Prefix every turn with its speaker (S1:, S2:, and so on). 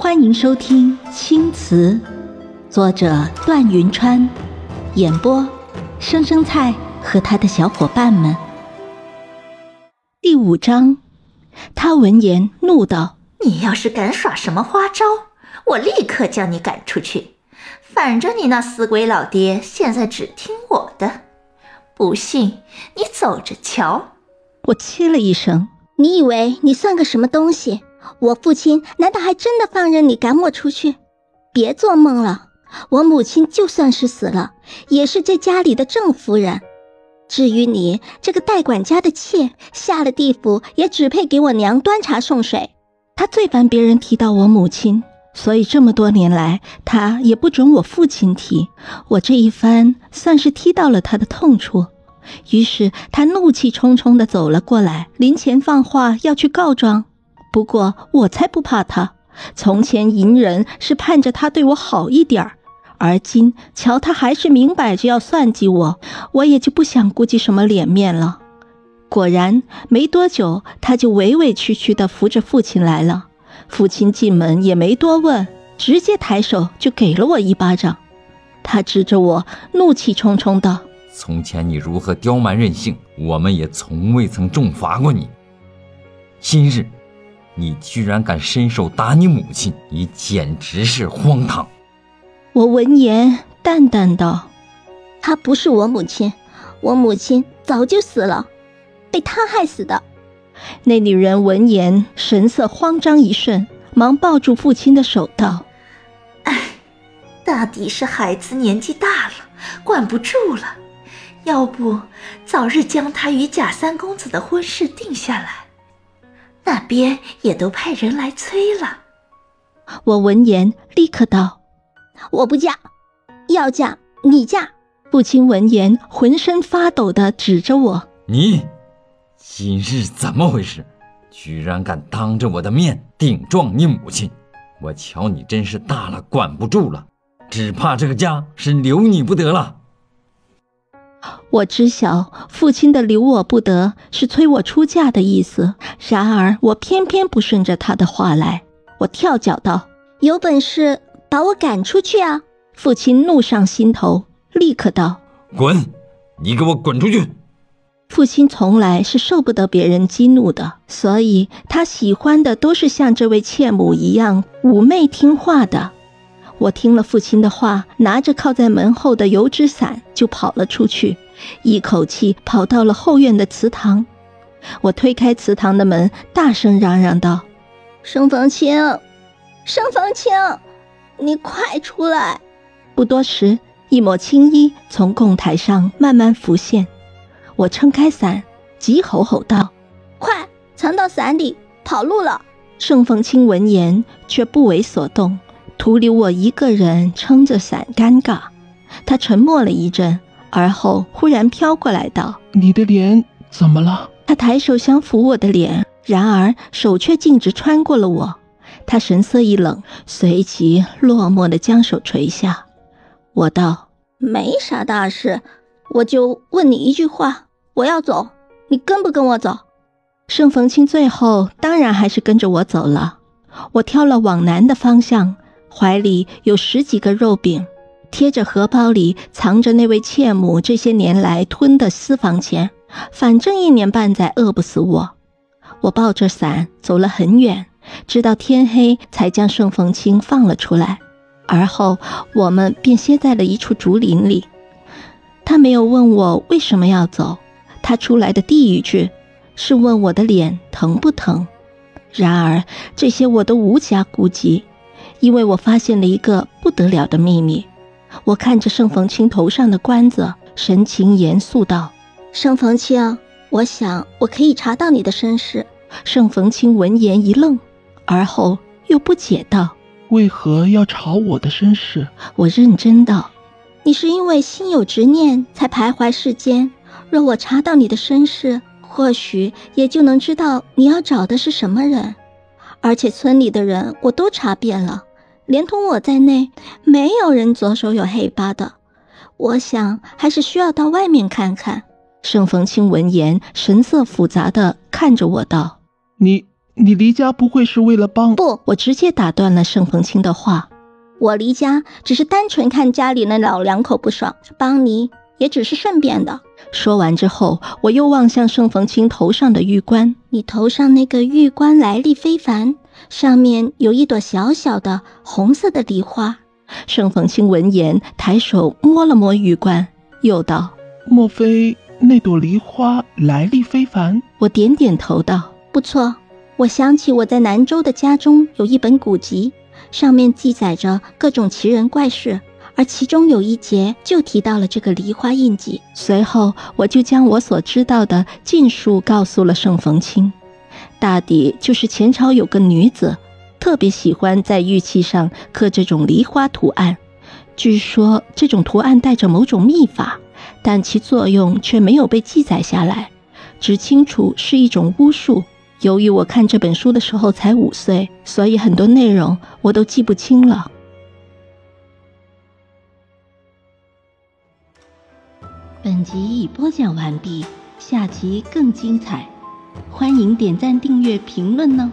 S1: 欢迎收听《青瓷》，作者段云川，演播生生菜和他的小伙伴们。第五章，他闻言怒道：“
S2: 你要是敢耍什么花招，我立刻将你赶出去。反正你那死鬼老爹现在只听我的，不信你走着瞧。”
S1: 我切了一声：“
S3: 你以为你算个什么东西？”我父亲难道还真的放任你赶我出去？别做梦了！我母亲就算是死了，也是这家里的正夫人。至于你这个代管家的妾，下了地府也只配给我娘端茶送水。
S1: 他最烦别人提到我母亲，所以这么多年来，他也不准我父亲提。我这一番算是踢到了他的痛处，于是他怒气冲冲地走了过来，临前放话要去告状。不过我才不怕他，从前隐忍是盼着他对我好一点儿，而今瞧他还是明摆着要算计我，我也就不想顾及什么脸面了。果然没多久，他就委委屈屈地扶着父亲来了。父亲进门也没多问，直接抬手就给了我一巴掌。他指着我，怒气冲冲道：“
S4: 从前你如何刁蛮任性，我们也从未曾重罚过你。今日。”你居然敢伸手打你母亲，你简直是荒唐！
S1: 我闻言淡淡道：“
S3: 她不是我母亲，我母亲早就死了，被她害死的。”
S1: 那女人闻言神色慌张一瞬，忙抱住父亲的手道：“
S2: 哎，大抵是孩子年纪大了，管不住了，要不早日将他与贾三公子的婚事定下来。”那边也都派人来催了。
S1: 我闻言立刻道：“
S3: 我不嫁，要嫁你嫁。”
S1: 父亲闻言浑身发抖的指着我：“
S4: 你今日怎么回事？居然敢当着我的面顶撞你母亲！我瞧你真是大了管不住了，只怕这个家是留你不得了。”
S1: 我知晓父亲的留我不得是催我出嫁的意思，然而我偏偏不顺着他的话来。我跳脚道：“
S3: 有本事把我赶出去啊！”
S1: 父亲怒上心头，立刻道：“
S4: 滚！你给我滚出去！”
S1: 父亲从来是受不得别人激怒的，所以他喜欢的都是像这位妾母一样妩媚听话的。我听了父亲的话，拿着靠在门后的油纸伞就跑了出去，一口气跑到了后院的祠堂。我推开祠堂的门，大声嚷嚷道：“
S3: 盛逢清，盛逢清，你快出来！”
S1: 不多时，一抹青衣从供台上慢慢浮现。我撑开伞，急吼吼道：“
S3: 快藏到伞里，跑路了！”
S1: 盛逢清闻言却不为所动。徒留我一个人撑着伞，尴尬。他沉默了一阵，而后忽然飘过来道：“
S5: 你的脸怎么了？”
S1: 他抬手想抚我的脸，然而手却径直穿过了我。他神色一冷，随即落寞地将手垂下。我道：“
S3: 没啥大事，我就问你一句话，我要走，你跟不跟我走？”
S1: 盛逢清最后当然还是跟着我走了。我挑了往南的方向。怀里有十几个肉饼，贴着荷包里藏着那位妾母这些年来吞的私房钱，反正一年半载饿不死我。我抱着伞走了很远，直到天黑才将盛逢清放了出来。而后我们便歇在了一处竹林里。他没有问我为什么要走，他出来的第一句是问我的脸疼不疼。然而这些我都无暇顾及。因为我发现了一个不得了的秘密，我看着盛逢清头上的冠子，神情严肃道：“
S3: 盛逢清，我想我可以查到你的身世。”
S1: 盛逢清闻言一愣，而后又不解道：“
S5: 为何要查我的身世？”
S1: 我认真道：“
S3: 你是因为心有执念才徘徊世间，若我查到你的身世，或许也就能知道你要找的是什么人。而且村里的人我都查遍了。”连同我在内，没有人左手有黑疤的。我想还是需要到外面看看。
S1: 盛逢清闻言，神色复杂的看着我道：“
S5: 你你离家不会是为了帮……
S3: 不，
S1: 我直接打断了盛逢清的话。
S3: 我离家只是单纯看家里那老两口不爽，帮你也只是顺便的。
S1: 说完之后，我又望向盛逢清头上的玉冠。
S3: 你头上那个玉冠来历非凡，上面有一朵小小的红色的梨花。
S1: 盛逢清闻言，抬手摸了摸玉冠，又道：“
S5: 莫非那朵梨花来历非凡？”
S1: 我点点头道：“
S3: 不错。我想起我在南州的家中有一本古籍。”上面记载着各种奇人怪事，而其中有一节就提到了这个梨花印记。
S1: 随后，我就将我所知道的尽数告诉了盛逢清。大抵就是前朝有个女子，特别喜欢在玉器上刻这种梨花图案。据说这种图案带着某种秘法，但其作用却没有被记载下来，只清楚是一种巫术。由于我看这本书的时候才五岁，所以很多内容我都记不清了。本集已播讲完毕，下集更精彩，欢迎点赞、订阅、评论呢。